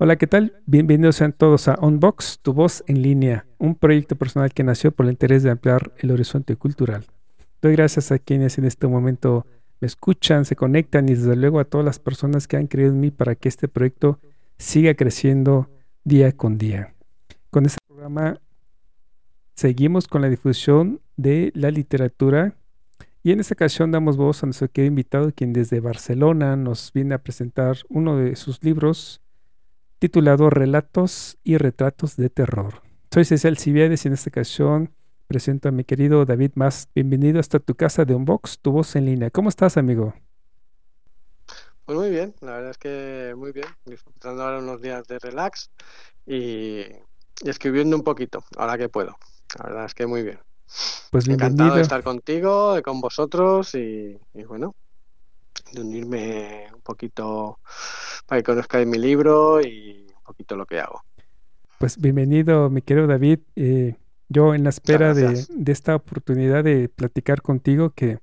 Hola, ¿qué tal? Bienvenidos sean todos a Unbox, tu voz en línea, un proyecto personal que nació por el interés de ampliar el horizonte cultural. Doy gracias a quienes en este momento me escuchan, se conectan y desde luego a todas las personas que han creído en mí para que este proyecto siga creciendo día con día. Con este programa seguimos con la difusión de la literatura y en esta ocasión damos voz a nuestro querido invitado, quien desde Barcelona nos viene a presentar uno de sus libros titulado Relatos y Retratos de Terror. Soy Cecil Cibiades y en esta ocasión presento a mi querido David Más. Bienvenido hasta tu casa de Unbox, tu voz en línea. ¿Cómo estás, amigo? Pues muy bien, la verdad es que muy bien, disfrutando ahora unos días de relax y, escribiendo un poquito, ahora que puedo. La verdad es que muy bien. Pues bienvenido. Encantado de estar contigo, con vosotros y, y bueno, de unirme un poquito para que conozcáis mi libro y un poquito lo que hago. Pues bienvenido, mi querido David. Eh, yo en la espera de, esta oportunidad de platicar contigo, que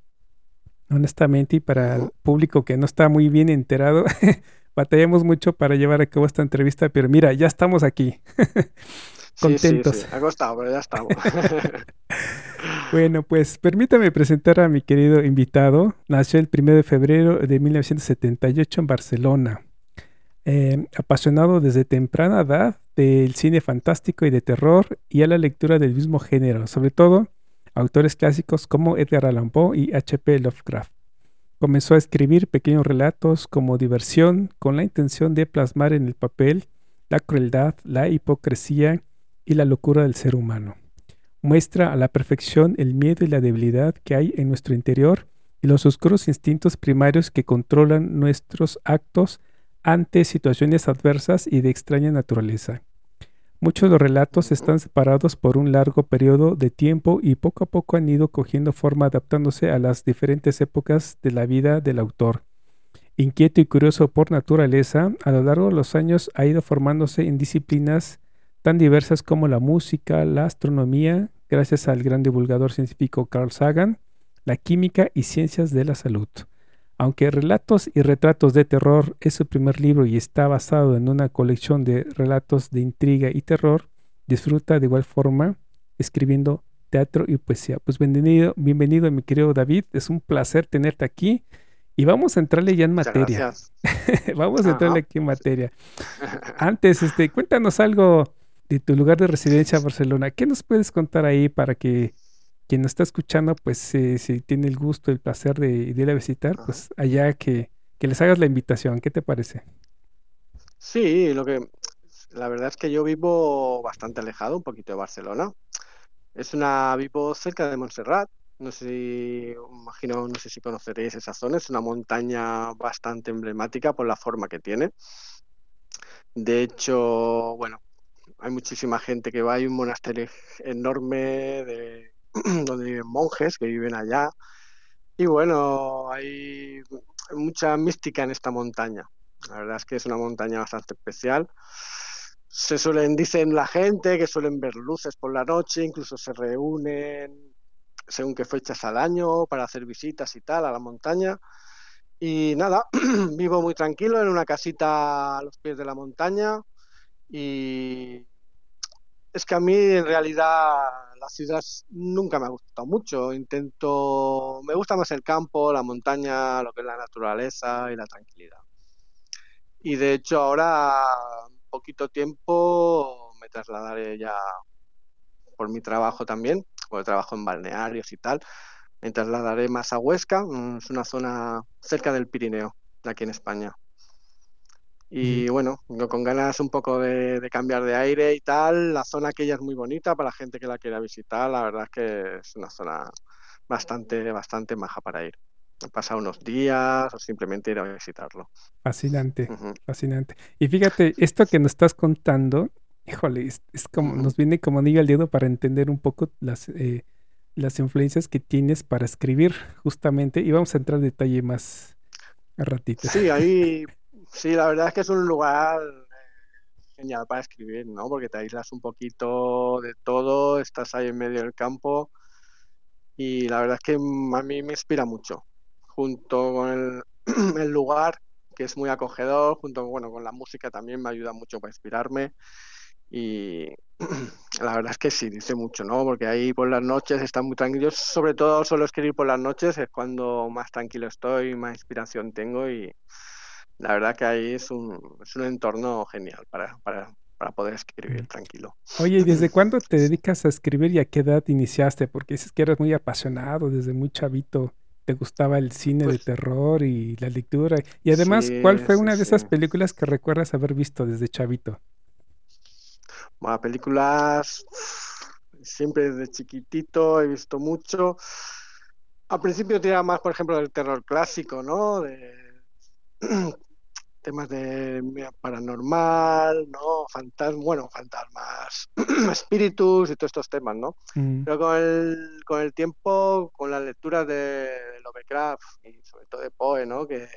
honestamente y para el público que no está muy bien enterado, batallamos mucho para llevar a cabo esta entrevista, pero mira, ya estamos aquí. Contentos. Sí, sí, Ha costado, pero ya estamos. bueno, pues permítame presentar a mi querido invitado. Nació el 1 de febrero de 1978 en Barcelona. Eh, apasionado desde temprana edad del cine fantástico y de terror y a la lectura del mismo género, sobre todo autores clásicos como Edgar Allan Poe y H.P. Lovecraft. Comenzó a escribir pequeños relatos como diversión con la intención de plasmar en el papel la crueldad, la hipocresía y la locura del ser humano. Muestra a la perfección el miedo y la debilidad que hay en nuestro interior y los oscuros instintos primarios que controlan nuestros actos ante situaciones adversas y de extraña naturaleza. Muchos de los relatos están separados por un largo periodo de tiempo y poco a poco han ido cogiendo forma adaptándose a las diferentes épocas de la vida del autor. Inquieto y curioso por naturaleza, a lo largo de los años ha ido formándose en disciplinas tan diversas como la música, la astronomía, gracias al gran divulgador científico Carl Sagan, la química y ciencias de la salud. Aunque Relatos y Retratos de Terror es su primer libro y está basado en una colección de relatos de intriga y terror, disfruta de igual forma escribiendo teatro y poesía. Pues bienvenido, bienvenido mi querido David, es un placer tenerte aquí y vamos a entrarle ya en materia. vamos a entrarle aquí en materia. Antes, este, cuéntanos algo de tu lugar de residencia Barcelona. ¿Qué nos puedes contar ahí para que quien nos está escuchando, pues si tiene el gusto, el placer de, ir a visitar, pues allá que, les hagas la invitación. ¿Qué te parece? Sí, lo que la verdad es que yo vivo bastante alejado, un poquito de Barcelona. Es una vivo cerca de Montserrat. No sé si imagino, no sé si conoceréis esa zona. Es una montaña bastante emblemática por la forma que tiene. De hecho, bueno, hay muchísima gente que va. Hay un monasterio enorme de donde viven monjes que viven allá. Y bueno, hay mucha mística en esta montaña. La verdad es que es una montaña bastante especial. Se suelen, dicen la gente, que suelen ver luces por la noche, incluso se reúnen según qué fechas al año para hacer visitas y tal a la montaña. Y nada, vivo muy tranquilo en una casita a los pies de la montaña y es que a mí en realidad la ciudad nunca me ha gustado mucho. Intento, me gusta más el campo, la montaña, lo que es la naturaleza y la tranquilidad. Y de hecho ahora, poquito tiempo, me trasladaré ya por mi trabajo también, porque trabajo en balnearios y tal. Me trasladaré más a Huesca, mm, es una zona cerca del Pirineo, de aquí en España. Y bueno, con ganas un poco de, cambiar de aire y tal. La zona aquella es muy bonita para la gente que la quiera visitar. La verdad es que es una zona bastante, bastante maja para ir. pasar unos días o simplemente ir a visitarlo. Fascinante, fascinante. Y fíjate, esto que nos estás contando, híjole, es, como, nos viene como anillo al dedo para entender un poco las, eh, las influencias que tienes para escribir, justamente, y vamos a entrar en detalle más a ratito. Sí, ahí, sí, la verdad es que es un lugar eh, genial para escribir, ¿no? Porque te aíslas un poquito de todo, estás ahí en medio del campo y la verdad es que a mí me inspira mucho junto con el, lugar, que es muy acogedor, junto bueno, con la música también me ayuda mucho para inspirarme. Y la verdad es que sí, dice mucho, ¿no? Porque ahí por las noches está muy tranquilo. Yo sobre todo suelo escribir por las noches, es cuando más tranquilo estoy, más inspiración tengo y la verdad que ahí es un, es un entorno genial para, para, para poder escribir tranquilo. Oye, ¿y desde cuándo te dedicas a escribir y a qué edad iniciaste? Porque dices que eres muy apasionado desde muy chavito te gustaba el cine de pues terror y la lectura. Y además, ¿cuál fue una de esas películas que recuerdas haber visto desde chavito? Bueno, películas siempre desde chiquitito he visto mucho. Al principio tenía más, por ejemplo, del terror clásico, ¿no? De temas de paranormal, ¿no? Fantasmas, bueno, fantasmas, espíritus y todos estos temas, ¿no? Mm. Pero con el, con el tiempo, con la lectura de, Lovecraft y sobre todo de Poe, ¿no? Que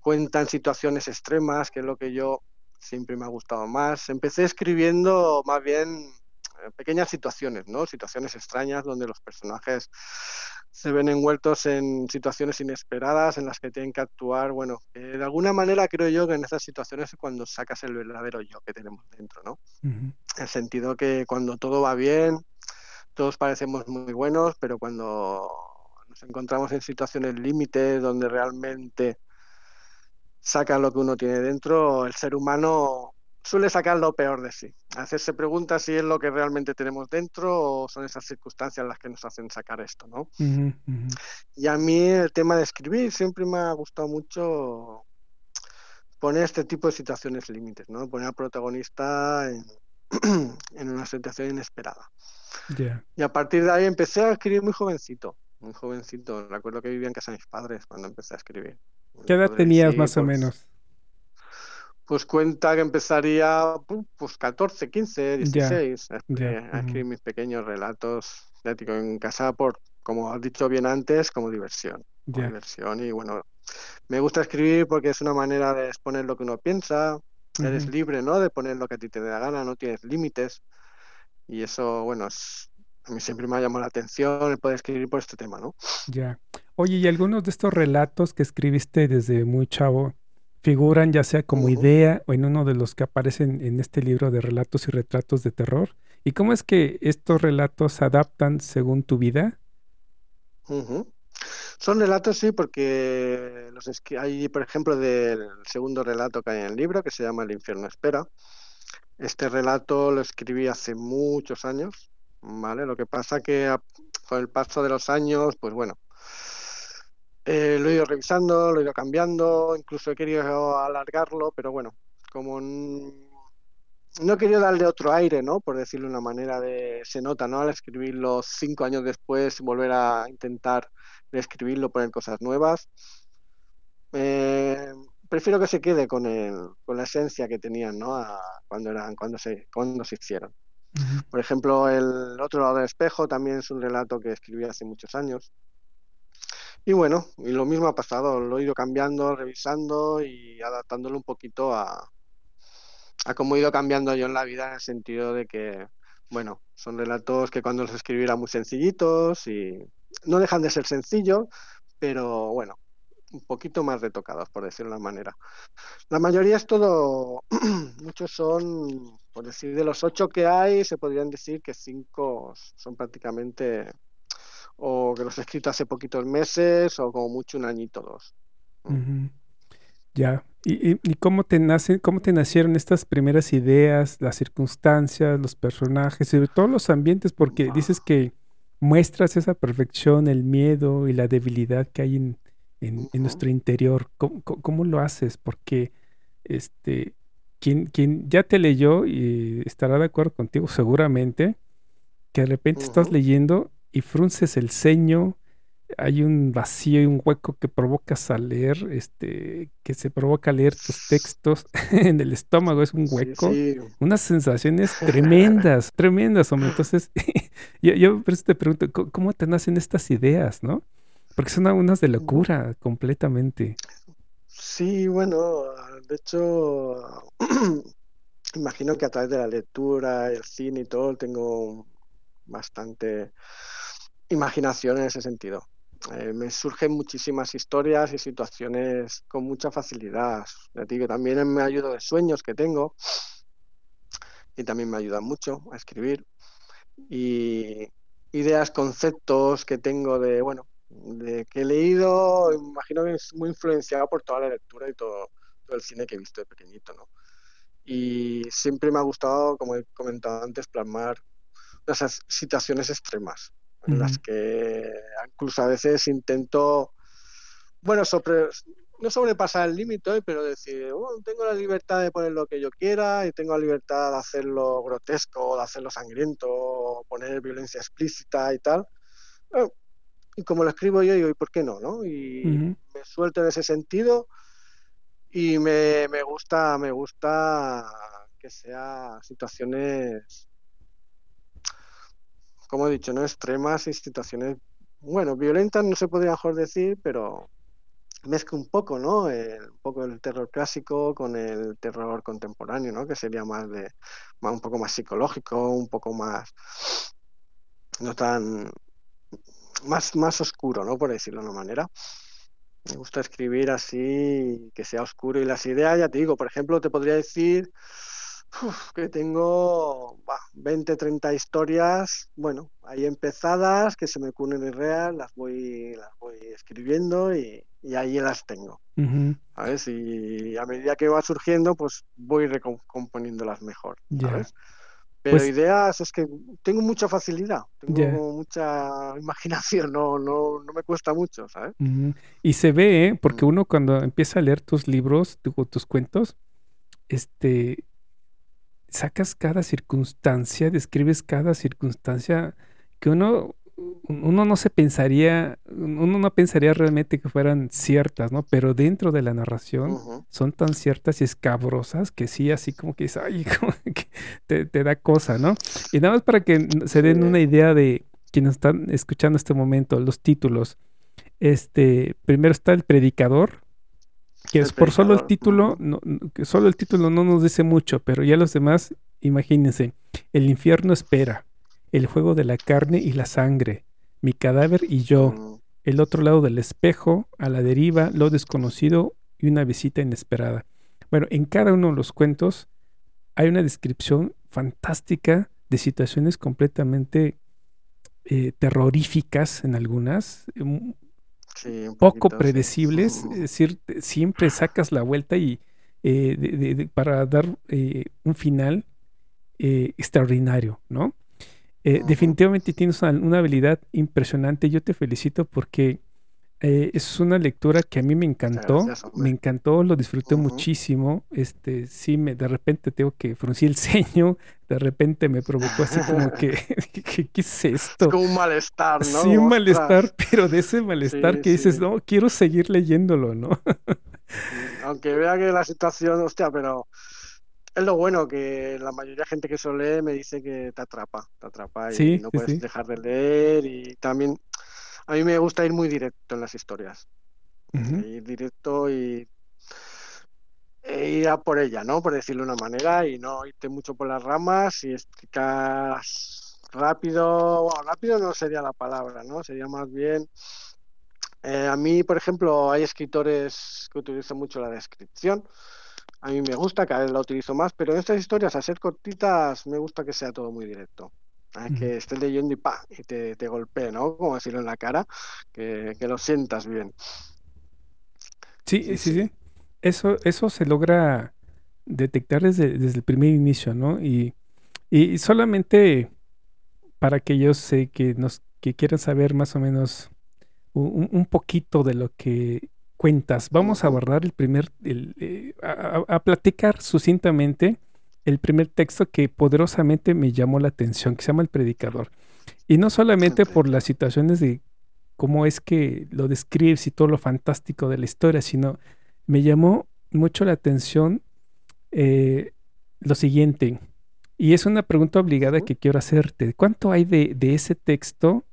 cuentan situaciones extremas, que es lo que yo siempre me ha gustado más. Empecé escribiendo más bien pequeñas situaciones, ¿no? Situaciones extrañas donde los personajes se ven envueltos en situaciones inesperadas en las que tienen que actuar. Bueno, de alguna manera creo yo que en esas situaciones es cuando sacas el verdadero yo que tenemos dentro, ¿no? El sentido que cuando todo va bien, todos parecemos muy buenos, pero cuando nos encontramos en situaciones límites donde realmente saca lo que uno tiene dentro, el ser humano suele sacar lo peor de sí. Hacerse preguntas si es lo que realmente tenemos dentro o son esas circunstancias las que nos hacen sacar esto, ¿no? Y a mí el tema de escribir siempre me ha gustado mucho poner este tipo de situaciones límites, ¿no? Poner al protagonista en, una situación inesperada. Y a partir de ahí empecé a escribir muy jovencito, muy jovencito. Recuerdo que vivía en casa de mis padres cuando empecé a escribir. ¿Qué edad tenías más o pues menos? Pues cuenta que empezaría pues 14, 15, 16 a, escribir mis pequeños relatos en casa por, como has dicho bien antes, como diversión. Diversión y bueno, me gusta escribir porque es una manera de exponer lo que uno piensa, eres libre, ¿no? De poner lo que a ti te dé la gana, no tienes límites y eso, bueno, a mí siempre me ha llamado la atención el poder escribir por este tema, ¿no? Ya. Oye, ¿y algunos de estos relatos que escribiste desde muy chavo, figuran ya sea como idea o en uno de los que aparecen en este libro de relatos y retratos de terror? ¿Y cómo es que estos relatos se adaptan según tu vida? Son relatos, sí, porque los hay, por ejemplo, del segundo relato que hay en el libro, que se llama El infierno espera. Este relato lo escribí hace muchos años, ¿vale? Lo que pasa que con el paso de los años, pues bueno, eh, lo he ido revisando, lo he ido cambiando, incluso he querido alargarlo, pero bueno, como no he querido darle otro aire, ¿no? Por decirlo de una manera de se nota, ¿no? Al escribirlo cinco años después, volver a intentar reescribirlo, poner cosas nuevas. Eh, prefiero que se quede con el, con la esencia que tenían, ¿no? cuando eran, cuando se, cuando se hicieron. Por ejemplo, el otro lado del espejo también es un relato que escribí hace muchos años. Y bueno, y lo mismo ha pasado, lo he ido cambiando, revisando y adaptándolo un poquito a, a cómo he ido cambiando yo en la vida en el sentido de que, bueno, son relatos que cuando los escribí eran muy sencillitos y no dejan de ser sencillos, pero bueno, un poquito más retocados, por decirlo de una manera. La mayoría es todo, muchos son, por decir, de los ocho que hay, se podrían decir que cinco son prácticamente o que los he escrito hace poquitos meses o como mucho un añito dos. Ya. ¿Y, cómo te nacen, cómo te nacieron estas primeras ideas, las circunstancias, los personajes, sobre todo los ambientes? Porque dices que muestras esa perfección, el miedo y la debilidad que hay en, en, nuestro interior. ¿Cómo, lo haces? Porque este quien, quien ya te leyó y estará de acuerdo contigo seguramente, que de repente estás leyendo y frunces el ceño, hay un vacío y un hueco que provocas al leer, este, que se provoca leer tus textos en el estómago, es un hueco, unas sensaciones tremendas, tremendas, hombre. Entonces, yo, yo por eso te pregunto, ¿cómo te nacen estas ideas, no? Porque son unas de locura, completamente. Sí, bueno, de hecho, imagino que a través de la lectura, el cine y todo, tengo bastante imaginación en ese sentido. Eh, me surgen muchísimas historias y situaciones con mucha facilidad. Digo, también me ayuda de sueños que tengo y también me ayuda mucho a escribir. Y ideas, conceptos que tengo de, bueno, de que he leído, imagino que es muy influenciado por toda la lectura y todo, todo el cine que he visto de pequeñito, ¿no? Y siempre me ha gustado, como he comentado antes, plasmar esas situaciones extremas en las que incluso a veces intento, bueno, sobre, no sobrepasar el límite, pero decir, oh, tengo la libertad de poner lo que yo quiera y tengo la libertad de hacerlo grotesco, de hacerlo sangriento, poner violencia explícita y tal. y como lo escribo yo, digo, ¿y por qué no? no? Y me suelto en ese sentido y me, me gusta, me gusta que sea situaciones como he dicho, no extremas y situaciones, bueno, violentas no se podría mejor decir, pero mezcla un poco, ¿no? un poco el terror clásico con el terror contemporáneo, ¿no? Que sería más de, más, un poco más psicológico, un poco más, no tan, más, más oscuro, ¿no? Por decirlo de una manera. Me gusta escribir así, que sea oscuro y las ideas, ya te digo, por ejemplo, te podría decir que tengo 20, 30 historias, bueno, ahí empezadas, que se me ocurren en real, las voy, las voy escribiendo y, ahí las tengo. ¿Sabes? Y a medida que va surgiendo, pues voy recomponiéndolas mejor. ¿sabes? Pero pues ideas es que tengo mucha facilidad, tengo mucha imaginación, no, no, no me cuesta mucho, ¿sabes? Y se ve, ¿eh? porque mm. uno cuando empieza a leer tus libros, tus cuentos, este, sacas cada circunstancia, describes cada circunstancia que uno, uno no se pensaría, uno no pensaría realmente que fueran ciertas, ¿no? Pero dentro de la narración son tan ciertas y escabrosas que sí, así como que, ay, te, te, da cosa, ¿no? Y nada más para que se den una idea de quienes están escuchando este momento, los títulos. Este, primero está el predicador, que es por solo el título, no, que solo el título no nos dice mucho, pero ya los demás, imagínense, el infierno espera, el juego de la carne y la sangre, mi cadáver y yo, el otro lado del espejo, a la deriva, lo desconocido y una visita inesperada. Bueno, en cada uno de los cuentos hay una descripción fantástica de situaciones completamente eh, terroríficas en algunas, poco predecibles, es decir, siempre sacas la vuelta y eh, para dar eh, un final eh, extraordinario, ¿no? Definitivamente tienes una, habilidad impresionante. Yo te felicito porque eh, es una lectura que a mí me encantó, me encantó, lo disfruté muchísimo. Este, sí, me, de repente tengo que fruncir el ceño, de repente me provocó así como que, ¿qué, es esto? Es como un malestar, ¿no? Sí, un malestar, pero de ese malestar que dices, no, quiero seguir leyéndolo, ¿no? Aunque vea que la situación, hostia, pero es lo bueno que la mayoría de gente que eso lee me dice que te atrapa, te atrapa y no puedes dejar de leer y también a mí me gusta ir muy directo en las historias. Ir directo y e ir a por ella, ¿no? Por decirlo de una manera, y no irte mucho por las ramas y explicar rápido, bueno, rápido no sería la palabra, ¿no? Sería más bien... Eh, a mí, por ejemplo, hay escritores que utilizan mucho la descripción. A mí me gusta, cada vez la utilizo más, pero en estas historias, a ser cortitas, me gusta que sea todo muy directo. Ah, que estés leyendo y pa, y te, te golpee, ¿no? Como decirlo en la cara, que, lo sientas bien. Sí, sí, sí, Eso, eso se logra detectar desde, el primer inicio, ¿no? Y, y solamente para aquellos sé que nos que quieran saber más o menos un, poquito de lo que cuentas, vamos a abordar el primer, el, eh, a, platicar sucintamente el primer texto que poderosamente me llamó la atención, que se llama El Predicador. Y no solamente por las situaciones de cómo es que lo describes y todo lo fantástico de la historia, sino me llamó mucho la atención eh, lo siguiente, y es una pregunta obligada que quiero hacerte. ¿Cuánto hay de, de ese texto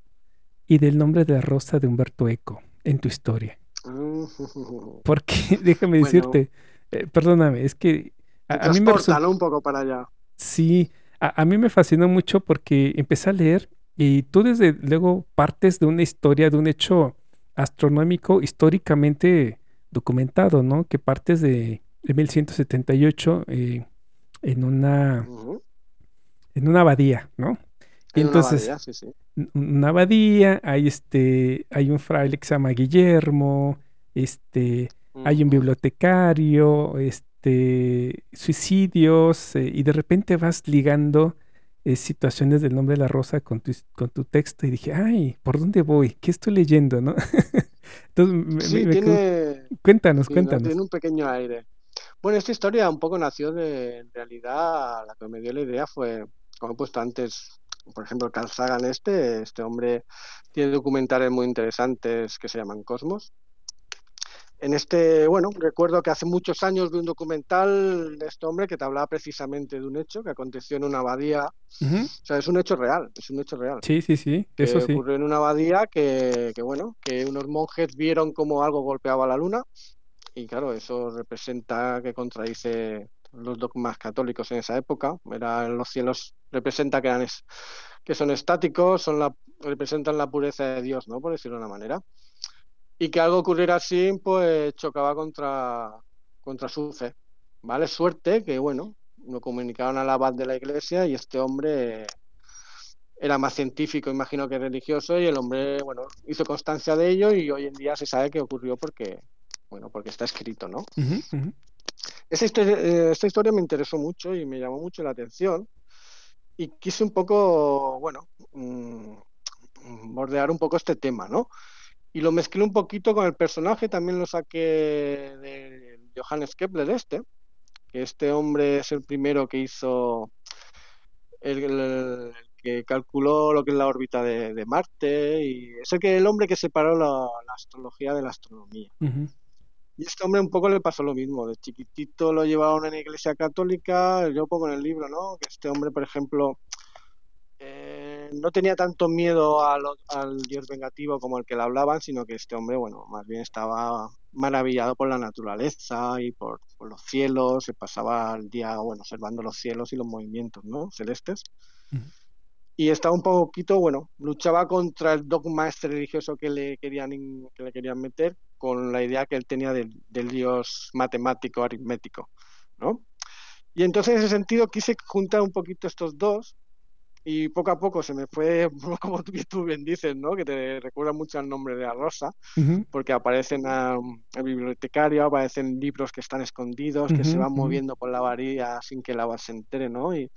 y del nombre de la rosa de Humberto Eco en tu historia? Porque, déjame decirte, eh, perdóname, es que a, mí me un poco para allá. Sí, a, mí me fascinó mucho porque empecé a leer y tú desde luego partes de una historia, de un hecho astronómico históricamente documentado, ¿no? Que partes de, 1178 eh, en una en una abadía, ¿no? Y entonces, una abadía, sí, sí. Una abadía, hay este, hay un fraile que se llama Guillermo, este, hay un bibliotecario, este, suicidios, eh, y de repente vas ligando eh, situaciones del nombre de la rosa con tu, con tu texto y dije, ay, ¿por dónde voy? ¿Qué estoy leyendo? ¿no? Entonces, me, tiene, cuéntanos, cuéntanos. Tiene un pequeño aire. Bueno, esta historia un poco nació de, en realidad, la que me dio la idea fue, como he puesto antes, por ejemplo, Carl Sagan este, este hombre tiene documentales muy interesantes que se llaman Cosmos, en este, bueno, recuerdo que hace muchos años vi un documental de este hombre que te hablaba precisamente de un hecho que aconteció en una abadía. O sea, es un hecho real, es un hecho real. Sí, sí, sí, eso sí. Ocurrió en una abadía que, que, bueno, que unos monjes vieron como algo golpeaba la luna y claro, eso representa que contradice los dogmas católicos en esa época. Era los cielos representa que, eran que son estáticos, son la, representan la pureza de Dios, ¿no? Por decirlo de una manera y que algo ocurriera así, pues chocaba contra, contra su fe. ¿Vale? Suerte que, bueno, lo comunicaron al abad de la iglesia y este hombre era más científico, imagino que religioso, y el hombre, bueno, hizo constancia de ello y hoy en día se sabe que ocurrió porque, bueno, porque está escrito, ¿no? Esta, historia, esta historia me interesó mucho y me llamó mucho la atención y quise un poco, bueno, mm, bordear un poco este tema, ¿no? Y lo mezclé un poquito con el personaje, también lo saqué de Johannes Kepler este, que este hombre es el primero que hizo, el, que calculó lo que es la órbita de, Marte, y es el, que, el hombre que separó la, astrología de la astronomía. Y este hombre un poco le pasó lo mismo, de chiquitito lo llevaron en la iglesia católica, yo pongo en el libro, ¿no? Que este hombre, por ejemplo, no tenía tanto miedo al dios vengativo como el que le hablaban, sino que este hombre, bueno, más bien estaba maravillado por la naturaleza y por, los cielos, se pasaba el día, bueno, observando los cielos y los movimientos, ¿no? Celestes. Y estaba un poquito, bueno, luchaba contra el dogma este religioso que le querían, que le querían meter con la idea que él tenía del, del dios matemático, aritmético, ¿no? Y entonces en ese sentido quise juntar un poquito estos dos y poco a poco se me fue, como tú, bien dices, ¿no? Que te recuerda mucho al nombre de la rosa, porque aparecen el bibliotecario, aparecen libros que están escondidos, que se van moviendo por la varilla sin que la base se entere, ¿no? Y,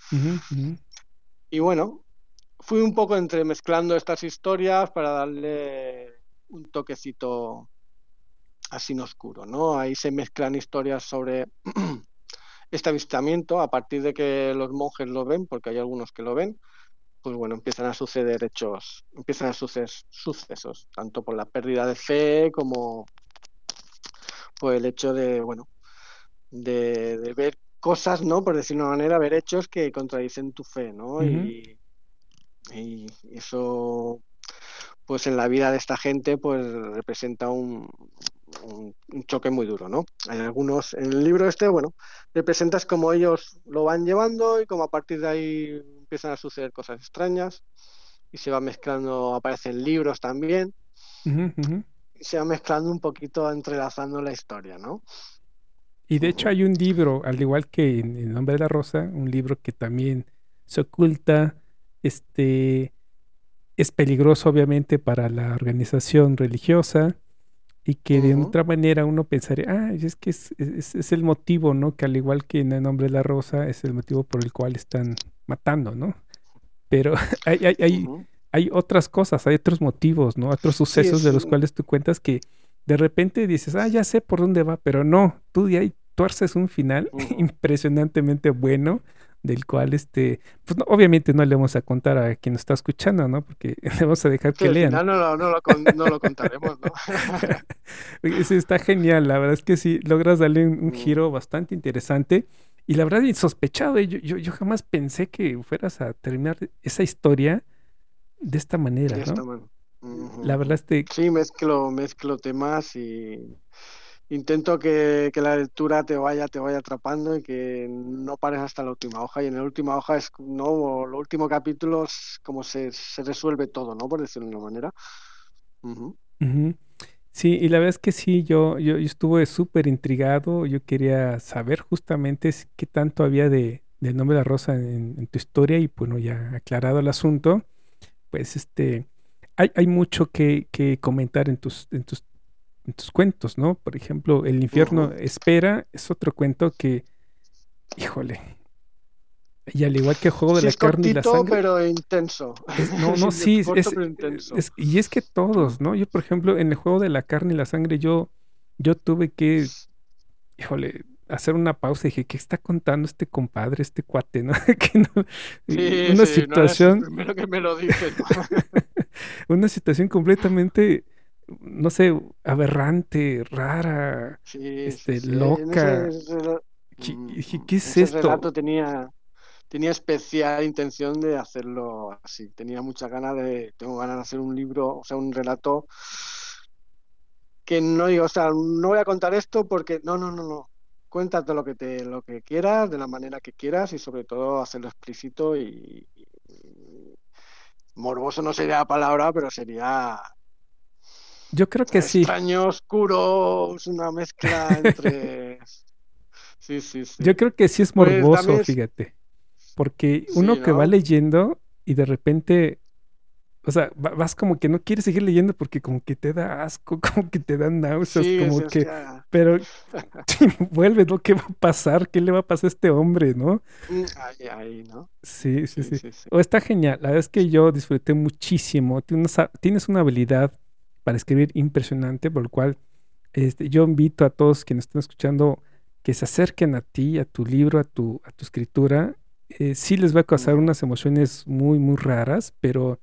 y bueno, fui un poco entremezclando estas historias para darle un toquecito así oscuro, ¿no? Ahí se mezclan historias sobre este avistamiento a partir de que los monjes lo ven, porque hay algunos que lo ven, pues bueno, empiezan a suceder hechos, empiezan a suceder sucesos, tanto por la pérdida de fe como por el hecho de, bueno, de, ver cosas, ¿no? Por decir una manera, ver hechos que contradicen tu fe, ¿no? y, y eso, pues en la vida de esta gente, pues representa un, un, choque muy duro, ¿no? Hay algunos, en el libro este, bueno, representas cómo ellos lo van llevando y cómo a partir de ahí empiezan a suceder cosas extrañas y se va mezclando, aparecen libros también y se va mezclando un poquito, entrelazando la historia, ¿no? Y de hecho hay un libro, al igual que en El nombre de la rosa, un libro que también se oculta, este, es peligroso obviamente para la organización religiosa, y que de otra manera uno pensaría, ah, es que es, es, el motivo, ¿no? Que al igual que en el nombre de la rosa es el motivo por el cual están matando, ¿no? Pero hay, hay, hay, hay otras cosas, hay otros motivos, ¿no? Otros sucesos de los cuales tú cuentas que de repente dices, ah, ya sé por dónde va, pero no, tú de ahí tuerces un final impresionantemente bueno, del cual este, pues obviamente no le vamos a contar a quien nos está escuchando, ¿no? Porque le vamos a dejar que lean. No, no, no, no, lo, no lo contaremos, ¿no? sí, está genial, la verdad es que sí, logras darle un, mm. giro bastante interesante y la verdad insospechado, ¿eh? yo, yo, yo, jamás pensé que fueras a terminar esa historia de esta manera, ¿no? La verdad es que... Sí, mezclo, mezclo temas y intento que, la lectura te vaya, te vaya atrapando y que no pares hasta la última hoja. Y en la última hoja es no, los últimos capítulos como se, se resuelve todo, ¿no? Por decirlo de una manera. Sí, y la verdad es que sí, yo, yo, estuve súper intrigado. Yo quería saber justamente qué tanto había de, del nombre de la rosa en, tu historia y bueno, ya aclarado el asunto, pues este, hay, hay mucho que, que comentar en tus, en tus en tus cuentos, ¿no? Por ejemplo, El infierno espera es otro cuento que, híjole, y al igual que el juego de la carne y la sangre. pero intenso. no, no, sí, es, y es que todos, ¿no? Yo, por ejemplo, en el juego de la carne y la sangre, yo, yo tuve que, híjole, hacer una pausa y dije, ¿qué está contando este compadre, este cuate, no? que no sí, una situación. No primero que me lo dices. una situación completamente no sé, aberrante, rara, este, loca. ¿Qué, es esto? relato tenía, tenía especial intención de hacerlo así. Tenía muchas ganas de, tengo ganas de hacer un libro, o sea, un relato que no digo, o sea, no voy a contar esto porque no, no, no, no. Cuéntate lo que te, lo que quieras, de la manera que quieras y sobre todo hacerlo explícito y morboso no sería la palabra, pero sería yo creo que sí. Extraño, oscuro, es una mezcla entre... sí, sí, sí. Yo creo que sí es pues, morboso, fíjate. Porque uno que va leyendo y de repente, o sea, vas como que no quieres seguir leyendo porque como que te da asco, como que te dan náuseas, como que... Pero vuelve, ¿no? ¿Qué va a pasar? ¿Qué le va a pasar a este hombre, no? Mm, ahí, ahí, ¿no? Sí, sí, sí. O está genial. La verdad es que yo disfruté muchísimo. Tienes, tienes una habilidad para escribir impresionante, por lo cual este, yo invito a todos quienes están escuchando que se acerquen a ti, a tu libro, a tu, a tu escritura. Eh, sí les va a causar unas emociones muy, muy raras, pero,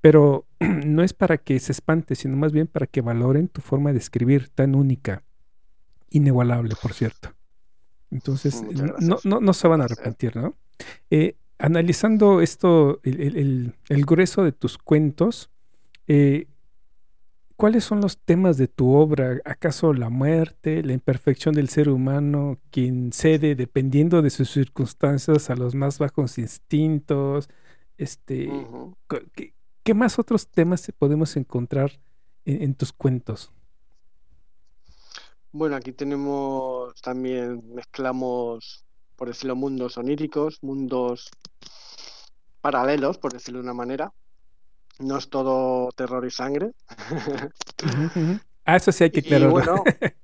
pero no es para que se espante, sino más bien para que valoren tu forma de escribir tan única, inigualable, por cierto. Entonces, no, no, no, se van a arrepentir, ¿no? Eh, analizando esto, el, el, grueso de tus cuentos, eh, ¿Cuáles son los temas de tu obra? ¿Acaso la muerte, la imperfección del ser humano, quien cede dependiendo de sus circunstancias a los más bajos instintos? Este, ¿qué, más otros temas podemos encontrar en, tus cuentos? Bueno, aquí tenemos también, mezclamos, por decirlo, mundos oníricos, mundos paralelos, por decirlo de una manera no es todo terror y sangre. Ah, eso sí hay que aclararlo.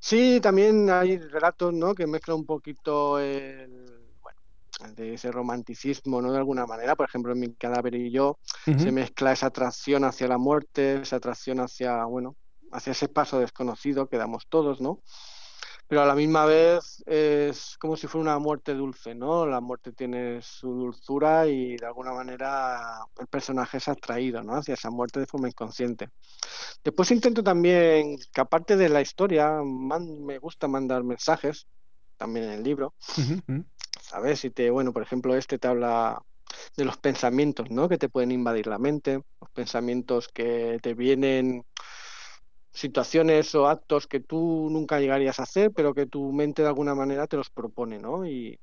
sí, también hay relatos, ¿no? Que mezclan un poquito el, bueno, de ese romanticismo, ¿no? De alguna manera. Por ejemplo, en mi cadáver y yo se mezcla esa atracción hacia la muerte, esa atracción hacia, bueno, hacia ese paso desconocido que damos todos, ¿no? Pero a la misma vez es como si fuera una muerte dulce, ¿no? La muerte tiene su dulzura y de alguna manera el personaje es atraído, ¿no? Hacia esa muerte de forma inconsciente. Después intento también, que aparte de la historia, me gusta mandar mensajes, también en el libro, ¿sabes? Si te, bueno, por ejemplo, este te habla de los pensamientos, ¿no? Que te pueden invadir la mente, los pensamientos que te vienen situaciones o actos que tú nunca llegarías a hacer, pero que tu mente de alguna manera te los propone, ¿no? Y,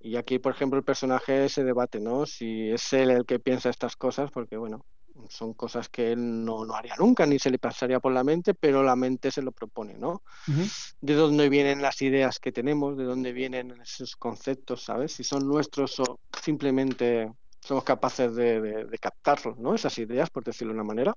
y aquí, por ejemplo, el personaje se debate, ¿no? Si es él el que piensa estas cosas, porque, bueno, son cosas que él no, no haría nunca, ni se le pasaría por la mente, pero la mente se lo propone, ¿no? De dónde vienen las ideas que tenemos, de dónde vienen esos conceptos, ¿sabes? Si son nuestros o simplemente somos capaces de, de, de captarlos, ¿no? Esas ideas, por decirlo de una manera.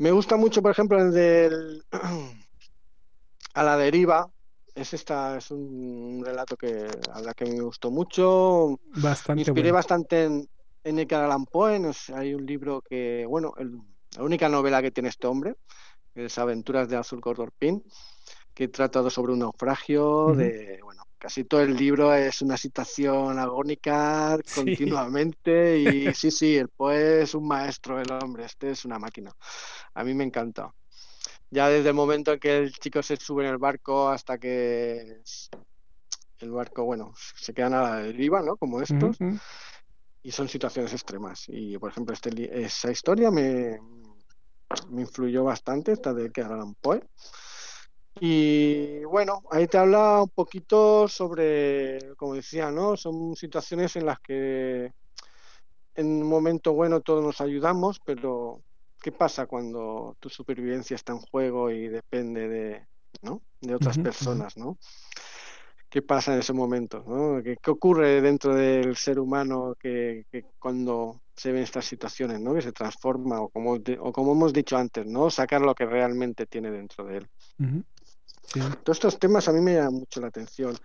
Me gusta mucho, por ejemplo, el del A la deriva. Es esta, es un relato que la que me gustó mucho. Bastante me inspiré bastante en, en Edgar Allan Poe. hay un libro que, bueno, la única novela que tiene este hombre, es Aventuras de Azul Pin, que trata sobre un naufragio, de, bueno, casi todo el libro es una situación agónica continuamente y sí, sí, el Poe es un maestro, el hombre, este es una máquina. A mí me encanta. Ya desde el momento en que el chico se sube en el barco hasta que el barco, bueno, se quedan a la deriva, ¿no? Como estos. Y son situaciones extremas. Y, por ejemplo, este, esa historia me, me influyó bastante, esta de que Alan Poe. Y bueno, ahí te habla un poquito sobre, como decía, ¿no? Son situaciones en las que en un momento bueno todos nos ayudamos, pero ¿qué pasa cuando tu supervivencia está en juego y depende de, ¿no? de otras personas, ¿no? ¿Qué pasa en ese momento? ¿no? ¿Qué, ocurre dentro del ser humano que, cuando se ven estas situaciones, ¿no? que se transforma o como, o como hemos dicho antes, ¿no? sacar lo que realmente tiene dentro de él? Todos estos temas a mí me llaman mucho la atención.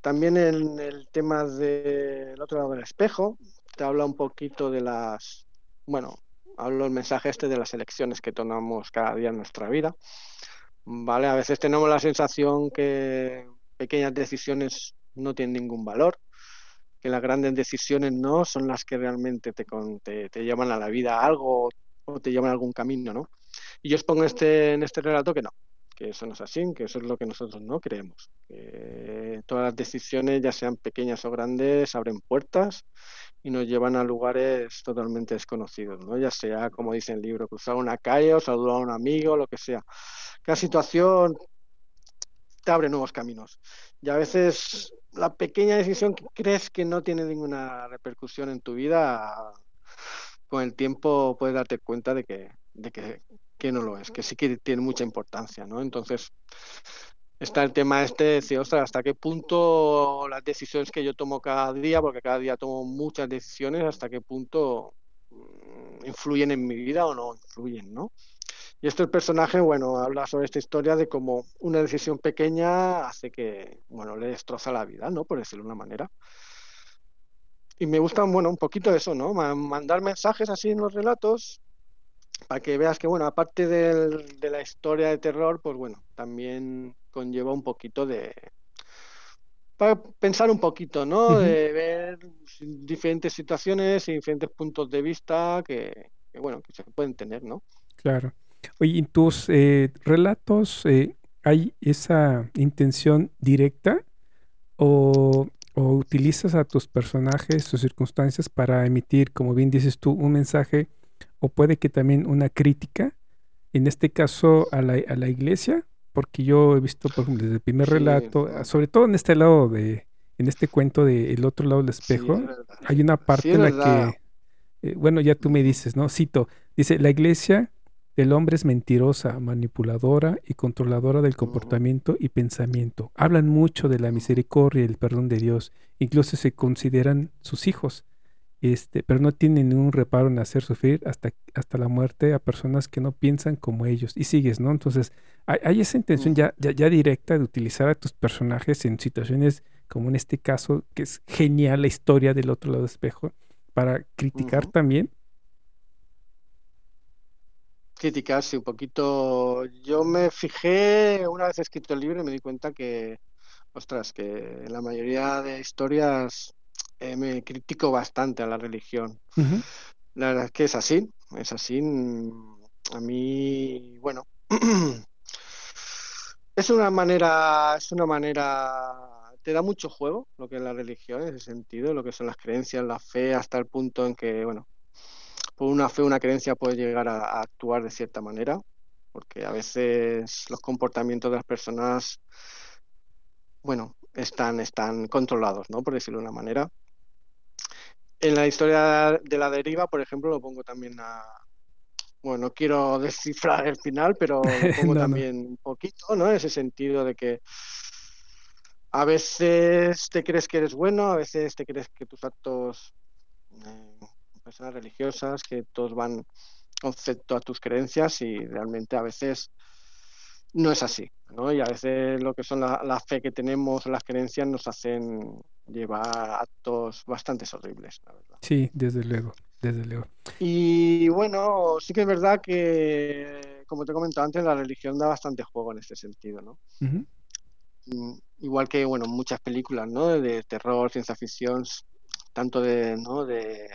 También en el tema del otro lado del espejo, te habla un poquito de las, bueno, hablo el mensaje este de las elecciones que tomamos cada día en nuestra vida. Vale, a veces tenemos la sensación que pequeñas decisiones no tienen ningún valor, que las grandes decisiones no son las que realmente te, te, te llevan a la vida algo o te llevan a algún camino, ¿no? Y yo os pongo este, en este relato que no, que eso no es así, que eso es lo que nosotros no creemos. Todas las decisiones, ya sean pequeñas o grandes, abren puertas y nos llevan a lugares totalmente desconocidos, ¿no? Ya sea, como dice el libro, cruzar una calle o saludar a un amigo, lo que sea. Cada situación te abre nuevos caminos. Y a veces la pequeña decisión que crees que no tiene ninguna repercusión en tu vida, con el tiempo puedes darte cuenta de que, de que que no lo es, que sí que tiene mucha importancia, ¿no? Entonces, está el tema este de decir, ostras, ¿hasta qué punto las decisiones que yo tomo cada día, porque cada día tomo muchas decisiones, hasta qué punto mm, influyen en mi vida o no influyen, ¿no? Y este personaje, bueno, habla sobre esta historia de cómo una decisión pequeña hace que, bueno, le destroza la vida, ¿no? Por decirlo de una manera. Y me gusta, bueno, un poquito eso, ¿no? Mandar mensajes así en los relatos para que veas que, bueno, aparte de la historia de terror, pues bueno, también conlleva un poquito de... Para pensar un poquito, ¿no? De ver diferentes situaciones y diferentes puntos de vista que, bueno, que se pueden tener, ¿no? Claro. Oye, en tus eh, relatos eh, hay esa intención directa o, o, utilizas a tus personajes, tus circunstancias para emitir, como bien dices tú, un mensaje o puede que también una crítica, en este caso a la, a la iglesia, porque yo he visto, por ejemplo, desde el primer relato, sobre todo en este lado de, en este cuento de El otro lado del espejo, hay una parte en la que, eh, bueno, ya tú me dices, ¿no? Cito, dice, la iglesia el hombre es mentirosa, manipuladora y controladora del comportamiento y pensamiento. Hablan mucho de la misericordia y el perdón de Dios. Incluso se consideran sus hijos. Este, pero no tienen ningún reparo en hacer sufrir hasta, hasta la muerte a personas que no piensan como ellos. Y sigues, ¿no? Entonces, hay, esa intención ya, ya, directa de utilizar a tus personajes en situaciones como en este caso, que es genial la historia del otro lado del espejo, para criticar también. Criticar, sí, un poquito. Yo me fijé, una vez escrito el libro, y me di cuenta que, ostras, que la mayoría de historias eh, me critico bastante a la religión. La verdad es que es así, es así. A mí, bueno, es una manera, es una manera, te da mucho juego lo que es la religión en ese sentido, lo que son las creencias, la fe, hasta el punto en que, bueno, por una fe, una creencia puede llegar a actuar de cierta manera, porque a veces los comportamientos de las personas, bueno, están, están controlados, ¿no? Por decirlo de una manera. En la historia de la deriva, por ejemplo, lo pongo también a... Bueno, no quiero descifrar el final, pero lo pongo también un poquito, ¿no? Ese sentido de que a veces te crees que eres bueno, a veces te crees que tus actos, eh, personas religiosas, que todos van concepto a tus creencias y realmente a veces no es así, ¿no? Y a veces lo que son la, la fe que tenemos, las creencias nos hacen lleva actos bastante horribles, la verdad. Sí, desde luego, desde luego. Y bueno, sí que es verdad que, como te he comentado antes, la religión da bastante juego en este sentido, ¿no? Mm, igual que, bueno, muchas películas, ¿no? De terror, ciencia ficción, tanto de, ¿no? De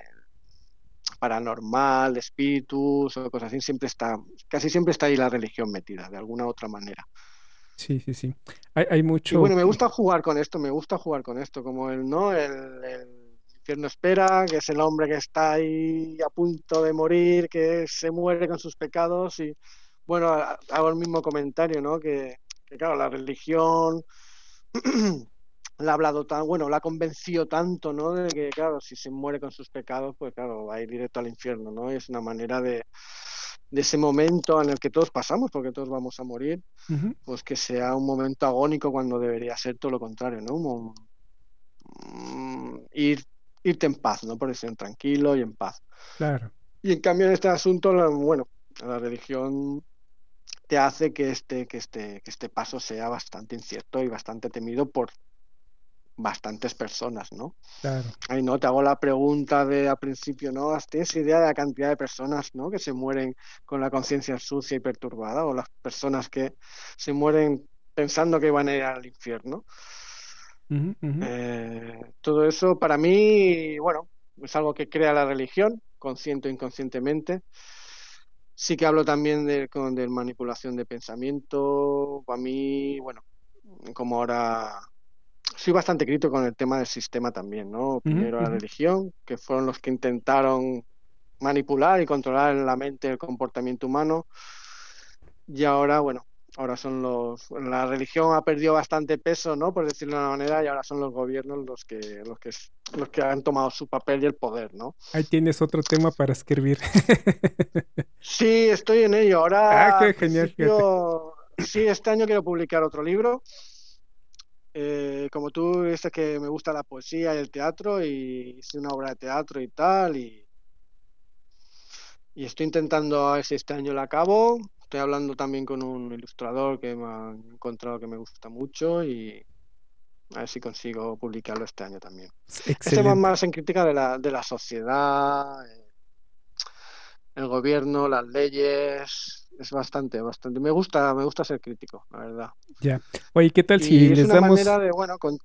paranormal, espíritus o cosas así, siempre está, casi siempre está ahí la religión metida, de alguna u otra manera. Sí, sí, sí. Hay, hay mucho. Y bueno, me gusta jugar con esto, me gusta jugar con esto, como el, ¿no? El, el infierno espera, que es el hombre que está ahí a punto de morir, que se muere con sus pecados y bueno, hago el mismo comentario, ¿no? Que, que claro, la religión la ha hablado tan, bueno, la ha convencido tanto, ¿no? De que, claro, si se muere con sus pecados, pues claro, va a ir directo al infierno, ¿no? Es una manera de, de ese momento en el que todos pasamos, porque todos vamos a morir, pues que sea un momento agónico cuando debería ser todo lo contrario, ¿no? Un- mm, ir, irte en paz, ¿no? Por decir tranquilo y en paz. Claro. Y en cambio en este asunto, la- bueno, la religión te hace que este, que este, que este paso sea bastante incierto y bastante temido por bastantes personas, ¿no? Claro. Ay, no, te hago la pregunta de al principio, ¿no? ¿Tienes idea de la cantidad de personas, ¿no? que se mueren con la conciencia sucia y perturbada? O las personas que se mueren pensando que van a ir al infierno. Eh, todo eso para mí, bueno, es algo que crea la religión, consciente o inconscientemente. Sí que hablo también de, con, de manipulación de pensamiento. Para mí, bueno, como ahora soy bastante crítico con el tema del sistema también, ¿no? Primero la religión, que fueron los que intentaron manipular y controlar la mente el comportamiento humano. Y ahora, bueno, ahora son los... La religión ha perdido bastante peso, ¿no? Por decirlo de una manera, y ahora son los gobiernos los que, los que, los que han tomado su papel y el poder, ¿no? Ahí tienes otro tema para escribir. Sí, estoy en ello. Ahora, Ah, qué al genial, sí, este año quiero publicar otro libro. Eh, como tú dices que me gusta la poesía y el teatro, y hice una obra de teatro y tal, y, y estoy intentando a ver si este año la acabo. Estoy hablando también con un ilustrador que me ha encontrado que me gusta mucho y a ver si consigo publicarlo este año también. Este va más en crítica de la, de la sociedad, eh, el gobierno, las leyes. Es bastante, bastante. Me gusta, me gusta ser crítico, la verdad. Ya. Oye, ¿qué tal Y si es les una damos... manera de, bueno, con-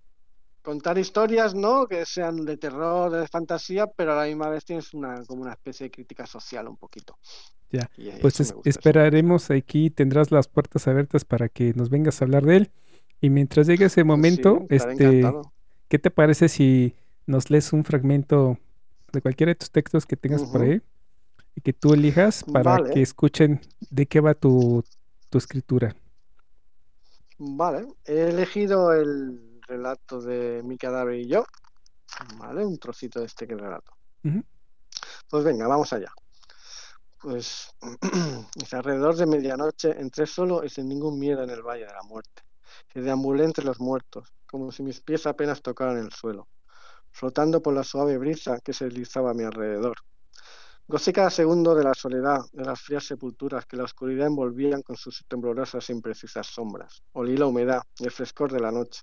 contar historias, ¿no? Que sean de terror, de fantasía, pero a la misma vez tienes una, como una especie de crítica social un poquito. Ya, Y Pues es- eso esperaremos aquí, tendrás las puertas abiertas para que nos vengas a hablar de él. Y mientras llegue ese. Pues sí, momento, este, encantado. ¿qué te parece si nos lees un fragmento de cualquiera de tus textos que tengas por ahí y que tú elijas para Vale. que escuchen de qué va tu, tu escritura? Vale, he elegido el relato de Mi cadáver y yo. Vale, un trocito de este que relato. Pues venga, vamos allá. Pues dice, alrededor de medianoche entré solo y sin ningún miedo en el Valle de la Muerte, y deambulé entre los muertos, como si mis pies apenas tocaran el suelo, flotando por la suave brisa que se deslizaba a mi alrededor. Gocé cada segundo de la soledad, de las frías sepulturas que la oscuridad envolvían con sus temblorosas e imprecisas sombras. Olí la humedad y el frescor de la noche.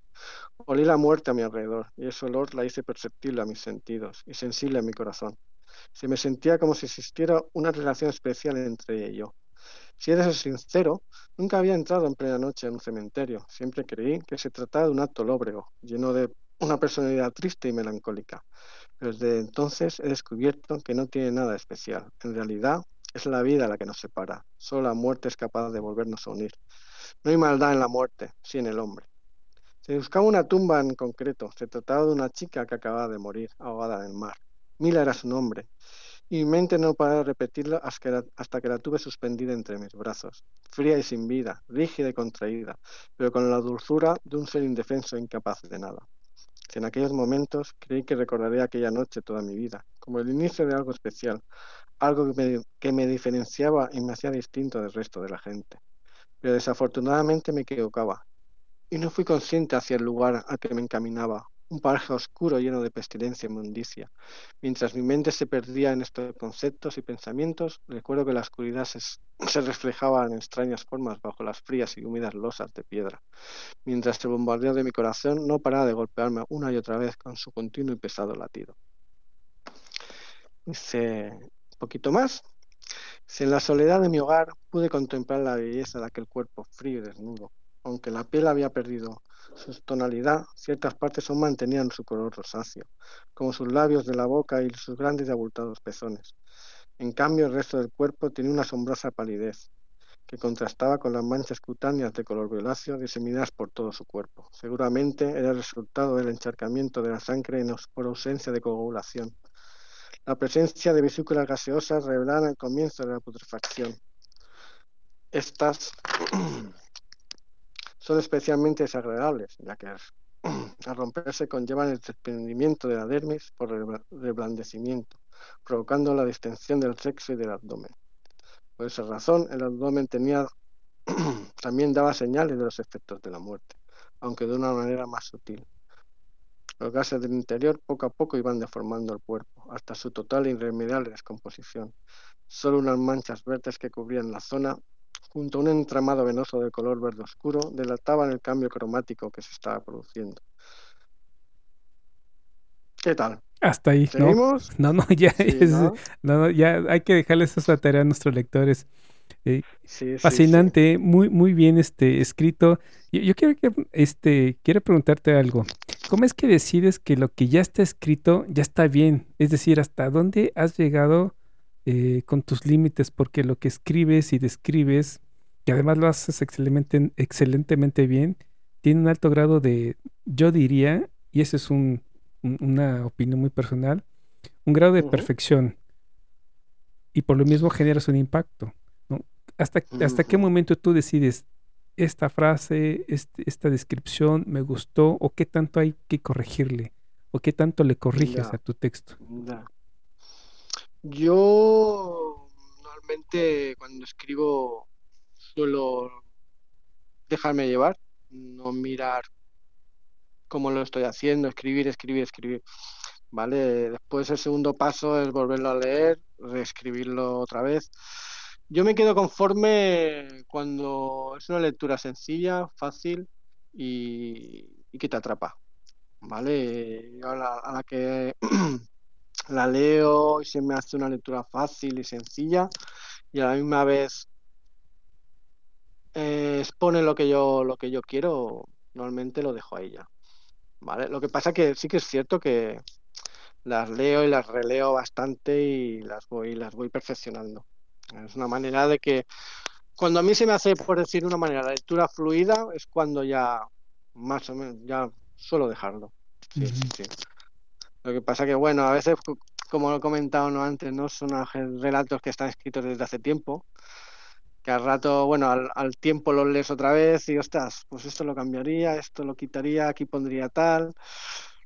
Olí la muerte a mi alrededor, y ese olor la hice perceptible a mis sentidos y sensible a mi corazón. Se me sentía como si existiera una relación especial entre ella y yo. Si ser sincero, nunca había entrado en plena noche en un cementerio. Siempre creí que se trataba de un acto lóbrego, lleno de una personalidad triste y melancólica. Desde entonces he descubierto que no tiene nada especial. En realidad, es la vida la que nos separa. Solo la muerte es capaz de volvernos a unir. No hay maldad en la muerte, sí en el hombre. Se buscaba una tumba en concreto. Se trataba de una chica que acababa de morir, ahogada en el mar. Mila era su nombre, y mi mente no paraba de repetirlo hasta que la tuve suspendida entre mis brazos, fría y sin vida, rígida y contraída, pero con la dulzura de un ser indefenso e incapaz de nada. En aquellos momentos creí que recordaría aquella noche toda mi vida, como el inicio de algo especial, algo que me, que me diferenciaba y me hacía distinto del resto de la gente. Pero desafortunadamente me equivocaba, y no fui consciente hacia el lugar al que me encaminaba, un paraje oscuro lleno de pestilencia y mundicia. Mientras mi mente se perdía en estos conceptos y pensamientos, recuerdo que la oscuridad se, se, reflejaba en extrañas formas bajo las frías y húmedas losas de piedra, mientras el bombardeo de mi corazón no paraba de golpearme una y otra vez con su continuo y pesado latido. Dice un poquito más. Si en la soledad de mi hogar pude contemplar la belleza de aquel cuerpo frío y desnudo, Aunque la piel había perdido su tonalidad, ciertas partes aún mantenían su color rosáceo, como sus labios de la boca y sus grandes y abultados pezones. En cambio, el resto del cuerpo tenía una asombrosa palidez, que contrastaba con las manchas cutáneas de color violáceo diseminadas por todo su cuerpo. Seguramente era el resultado del encharcamiento de la sangre por ausencia de coagulación. La presencia de vesículas gaseosas revelaba el comienzo de la putrefacción. Estas son especialmente desagradables, ya que al romperse conllevan el desprendimiento de la dermis por reblandecimiento, provocando la distensión del sexo y del abdomen. Por esa razón, el abdomen tenía, también daba señales de los efectos de la muerte, aunque de una manera más sutil. Los gases del interior poco a poco iban deformando el cuerpo, hasta su total e irremediable descomposición. Solo unas manchas verdes que cubrían la zona, junto a un entramado venoso de color verde oscuro, delataban el cambio cromático que se estaba produciendo. ¿Qué tal? Hasta ahí, ¿no? No, no, ya ¿no? ya hay que dejarles esa tarea a nuestros lectores. Eh, fascinante, muy, muy bien este escrito. Yo, quiero que este quiero preguntarte algo. ¿Cómo es que decides que lo que ya está escrito ya está bien? Es decir, ¿hasta dónde has llegado eh, con tus límites? Porque lo que escribes y describes, que además lo haces excelente, excelentemente bien, tiene un alto grado de, yo diría, y ese es un, una opinión muy personal, un grado de perfección. Y por lo mismo generas un impacto. ¿no? ¿Hasta, ¿Hasta qué momento tú decides esta frase, este, esta descripción me gustó o qué tanto hay que corregirle o qué tanto le corriges a tu texto? Yo normalmente cuando escribo suelo dejarme llevar, no mirar cómo lo estoy haciendo, escribir, escribir, escribir. ¿Vale? Después el segundo paso es volverlo a leer, reescribirlo otra vez. Yo me quedo conforme cuando es una lectura sencilla, fácil y, que te atrapa. ¿Vale? A la, a la que la leo y se me hace una lectura fácil y sencilla y a la misma vez eh, expone lo que yo lo que yo quiero normalmente lo dejo ahí ya ¿vale? Lo que pasa que sí que es cierto que las leo y las releo bastante y las voy, las voy perfeccionando. Es una manera de que cuando a mí se me hace, por decir una manera, la lectura fluida, es cuando ya más o menos ya suelo dejarlo. Sí, sí, Lo que pasa que, bueno, a veces, como lo he comentado no antes, no son relatos que están escritos desde hace tiempo que al rato, bueno, al, tiempo lo lees otra vez y, ostras, pues esto lo cambiaría, esto lo quitaría, aquí pondría tal.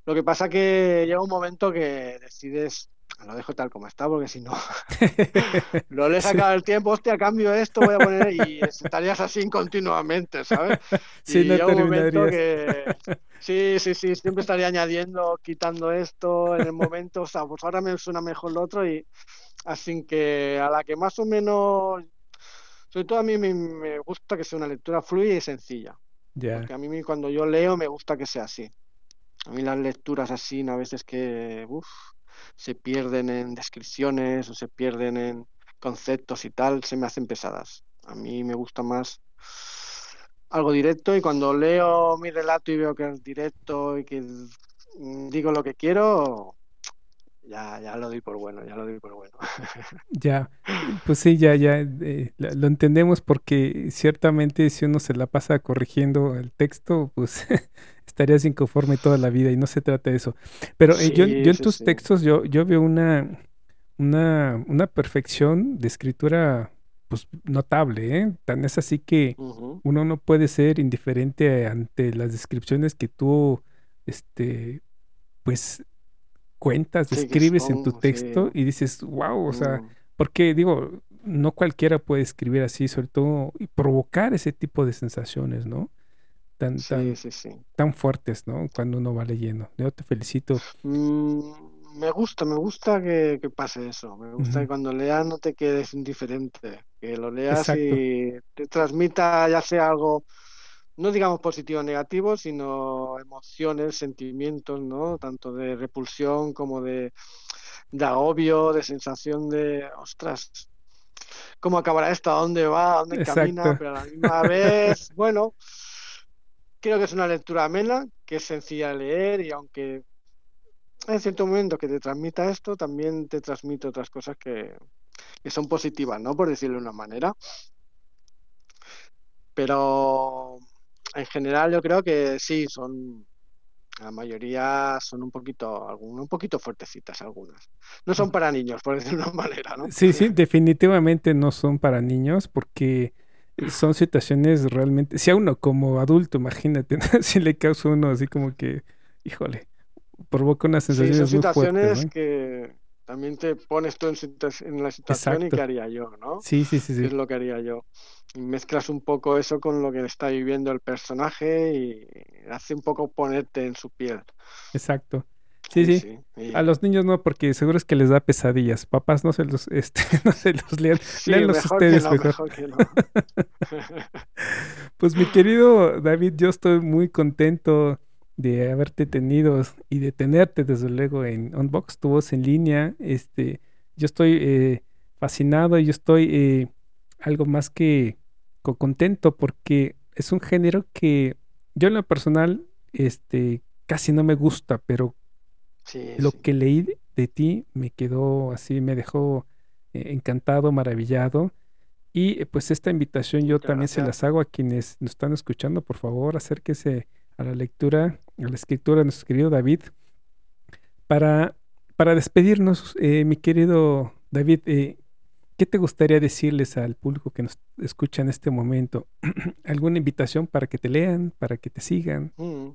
Lo que pasa que llega un momento que decides, lo dejo tal como está, porque si no, lo lees a cada el tiempo, hostia, cambio esto, voy a poner, y estarías así continuamente, ¿sabes? Sí, y llega un momento que, sí, sí, sí, siempre estaría añadiendo, quitando esto, en el momento, o sea, pues ahora me suena mejor lo otro, y así que a la que más o menos sobre todo a mí me, gusta que sea una lectura fluida y sencilla. Porque a mí cuando yo leo me gusta que sea así. A mí las lecturas así a veces que se pierden en descripciones o se pierden en conceptos y tal, se me hacen pesadas. A mí me gusta más algo directo y cuando leo mi relato y veo que es directo y que digo lo que quiero, ya, ya lo doy por bueno, ya lo doy por bueno. ya, pues sí, ya, ya eh, lo entendemos porque ciertamente si uno se la pasa corrigiendo el texto, pues estarías inconforme toda la vida y no se trata de eso. Pero eh, yo, yo, en tus textos yo, yo veo una, una, una perfección de escritura pues notable, ¿eh? Tan es así que uno no puede ser indiferente ante las descripciones que tú, este, pues cuentas, escribes en tu texto y dices, wow, o sea, mm. porque digo, no cualquiera puede escribir así, sobre todo, y provocar ese tipo de sensaciones, ¿no? Tan, tan, tan fuertes, ¿no? Cuando uno va leyendo. Yo te felicito. Mm, me gusta, me gusta que, pase eso. Me gusta que cuando leas no te quedes indiferente, que lo leas y te transmita ya sea algo no digamos positivo o negativo, sino emociones, sentimientos, ¿no? Tanto de repulsión como de, de agobio, de sensación de, ostras, ¿cómo acabará esto? ¿A dónde va? ¿A dónde camina? Pero a la misma vez, bueno, creo que es una lectura amena, que es sencilla de leer y aunque en cierto momento que te transmita esto, también te transmite otras cosas que, que son positivas, ¿no? Por decirlo de una manera. Pero en general yo creo que sí, son la mayoría son un poquito, un poquito fuertecitas algunas. No son para niños, por decirlo de una manera, ¿no? Sí, sí, definitivamente no son para niños porque son situaciones realmente, si a uno como adulto, imagínate, si le causa uno así como que, híjole, provoca una sensación sí, son muy situaciones que también te pones tú en, en la situación y qué haría yo, ¿no? Sí, sí, sí, ¿Qué sí. es lo que haría yo? Y mezclas un poco eso con lo que está viviendo el personaje y hace un poco ponerte en su piel. Exacto. Sí, sí. Y- A los niños no, porque seguro es que les da pesadillas. Papás no se los, este, no se los lean. sí, léanlos mejor ustedes que no, mejor. mejor que no. Pues mi querido David, yo estoy muy contento de haberte tenido y de tenerte desde luego en Unbox, tu voz en línea. Este, yo estoy eh, fascinado y yo estoy eh, algo más que co- contento porque es un género que yo en lo personal este, casi no me gusta, pero Sí, lo sí. que leí de, de ti me quedó así, me dejó eh, encantado, maravillado. Y eh, pues esta invitación yo Muchas también se las hago a quienes nos están escuchando. Por favor, acérquese a la lectura, a la escritura de nuestro querido David. Para, para despedirnos, eh, mi querido David, eh, ¿qué te gustaría decirles al público que nos escucha en este momento? ¿Alguna invitación para que te lean, para que te sigan? Mm.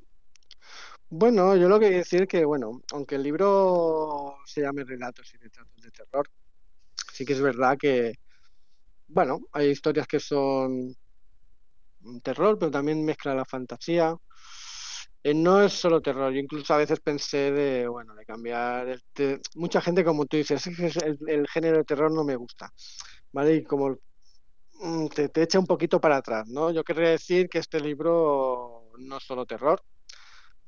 Bueno, yo lo que quiero decir que, bueno, aunque el libro se llame Relatos y Retratos de Terror, sí que es verdad que, bueno, hay historias que son terror, pero también mezcla la fantasía. Eh, no es solo terror, yo incluso a veces pensé de, bueno, de cambiar el mucha gente como tú dices, "Es es el, el género de terror no me gusta, ¿vale? Y como mm, te, te echa un poquito para atrás, ¿no? Yo querría decir que este libro no es solo terror,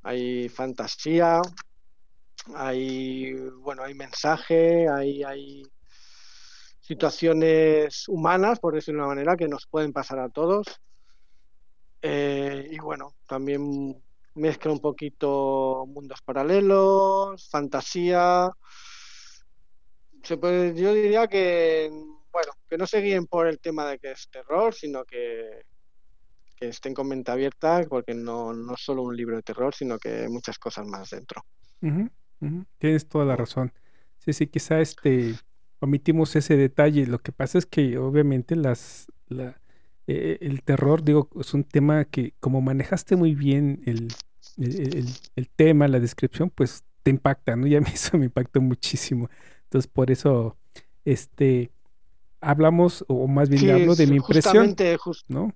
hay fantasía, hay, bueno, hay mensaje, hay, hay situaciones humanas, por decirlo de una manera, que nos pueden pasar a todos. Eh, y bueno, también mezcla un poquito mundos paralelos, fantasía. Se puede, yo diría que, bueno, que no se guíen por el tema de que es terror, sino que, que estén con mente abierta, porque no, no es solo un libro de terror, sino que hay muchas cosas más dentro. Tienes toda la razón. Sí, sí, quizá este omitimos ese detalle. Lo que pasa es que obviamente las la, eh, el terror, digo, es un tema que como manejaste muy bien el, el, el- el tema, la descripción, pues te impacta, ¿no? Y a mí eso me impactó muchísimo. Entonces, por eso, este, hablamos, o más bien Sí, hablo de mi impresión, justamente, jus- ¿no?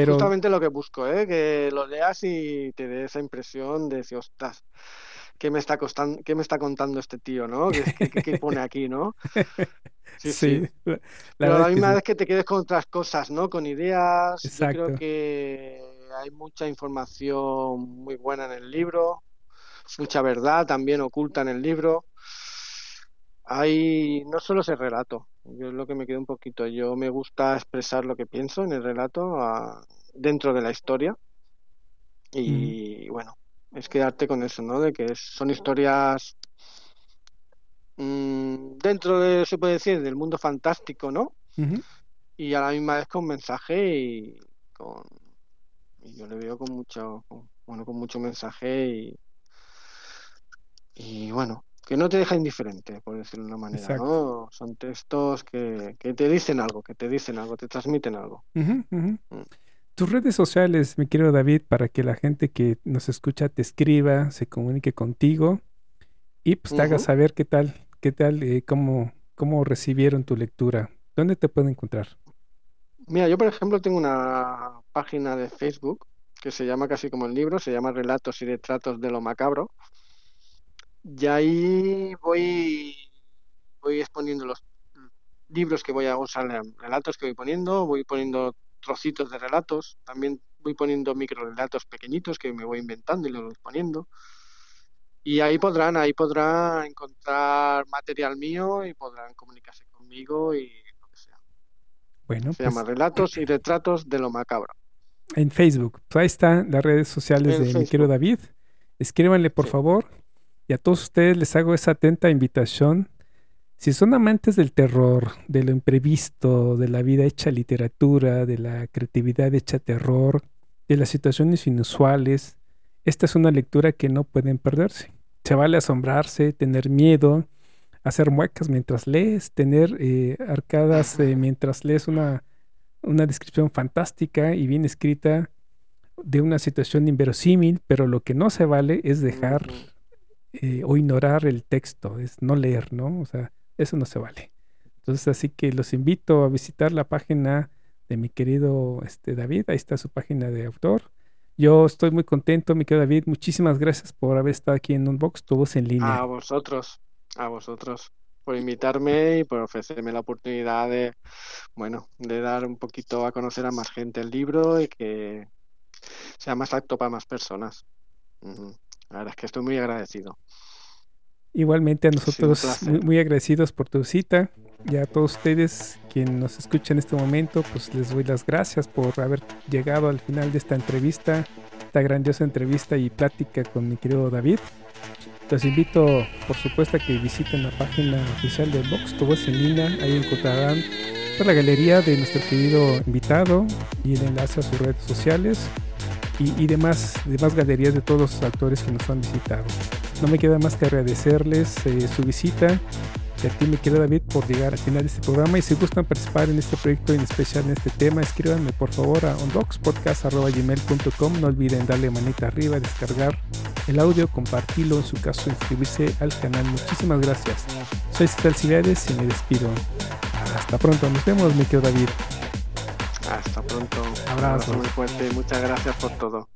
Pero- justamente lo que busco, ¿eh? Que lo leas y te dé esa impresión de decir, ostras, ¿qué me está costando, qué me está contando este tío, ¿no? ¿Qué, qué- qué- qué pone aquí, ¿no? Sí, sí. la, la Pero la que misma sí. vez que te quedes con otras cosas, ¿no? Con ideas. Yo creo Exacto. que hay mucha información muy buena en el libro, mucha verdad también oculta en el libro. Hay, no solo ese relato, yo es lo que me queda un poquito. Yo me gusta expresar lo que pienso en el relato ah, dentro de la historia. Y bueno, es quedarte con eso, ¿no? De que es- son historias mm, dentro de, se puede decir, del mundo fantástico, ¿no? Y a la misma vez con mensaje y con y yo le veo con mucho con- bueno con mucho mensaje y y bueno que no te deja indiferente por decirlo de una manera Exacto. ¿no? son textos que, que te dicen algo que te dicen algo te transmiten algo. Mm. Tus redes sociales, mi querido David, para que la gente que nos escucha te escriba, se comunique contigo y pues te haga saber qué tal, qué tal, eh, cómo, cómo recibieron tu lectura. ¿Dónde te pueden encontrar? mira yo por ejemplo tengo una página de Facebook que se llama casi como el libro se llama Relatos y retratos de lo macabro y ahí voy voy exponiendo los libros que voy a usar, relatos que voy poniendo, voy poniendo trocitos de relatos, también voy poniendo micro relatos pequeñitos que me voy inventando y los voy poniendo. Y ahí podrán, ahí podrán encontrar material mío y podrán comunicarse conmigo y lo que sea. Bueno, Se pues, llama Relatos y Retratos de lo Macabro. En Facebook. Pues ahí están las redes sociales de mi querido David. Escríbanle, por favor. Y a todos ustedes les hago esa atenta invitación. Si son amantes del terror, de lo imprevisto, de la vida hecha literatura, de la creatividad hecha terror, de las situaciones inusuales, esta es una lectura que no pueden perderse. Se vale asombrarse, tener miedo, hacer muecas mientras lees, tener eh, arcadas eh, mientras lees una, una descripción fantástica y bien escrita de una situación inverosímil, pero lo que no se vale es dejar eh, o ignorar el texto, es no leer, ¿no? O sea, eso no se vale. Entonces, así que los invito a visitar la página de mi querido este, David, ahí está su página de autor. Yo estoy muy contento, mi querido David, muchísimas gracias por haber estado aquí en Unbox, tu voz en línea. A vosotros, a vosotros por invitarme y por ofrecerme la oportunidad de, bueno, de dar un poquito a conocer a más gente el libro y que sea más apto para más personas. La verdad es que estoy muy agradecido. Igualmente a nosotros muy, agradecidos por tu cita y a todos ustedes quienes nos escuchan en este momento, pues les doy las gracias por haber llegado al final de esta entrevista, esta grandiosa entrevista y plática con mi querido David. Los invito, por supuesto, a que visiten la página oficial de Vox, tu voz en línea. Ahí encontrarán toda la galería de nuestro querido invitado y el enlace a sus redes sociales y, demás, demás galerías de todos los actores que nos han visitado. No me queda más que agradecerles eh, su visita y a ti, mi querido David, por llegar al final de este programa. Y si gustan participar en este proyecto, en especial en este tema, escríbanme por favor a unboxpodcast.gmail.com. No olviden darle manita arriba, descargar el audio, compartirlo, en su caso, inscribirse al canal. Muchísimas gracias. Soy César Civiades y me despido. Hasta pronto. Nos vemos, mi querido David. Hasta pronto. Abrazo. muy fuerte. Muchas gracias por todo.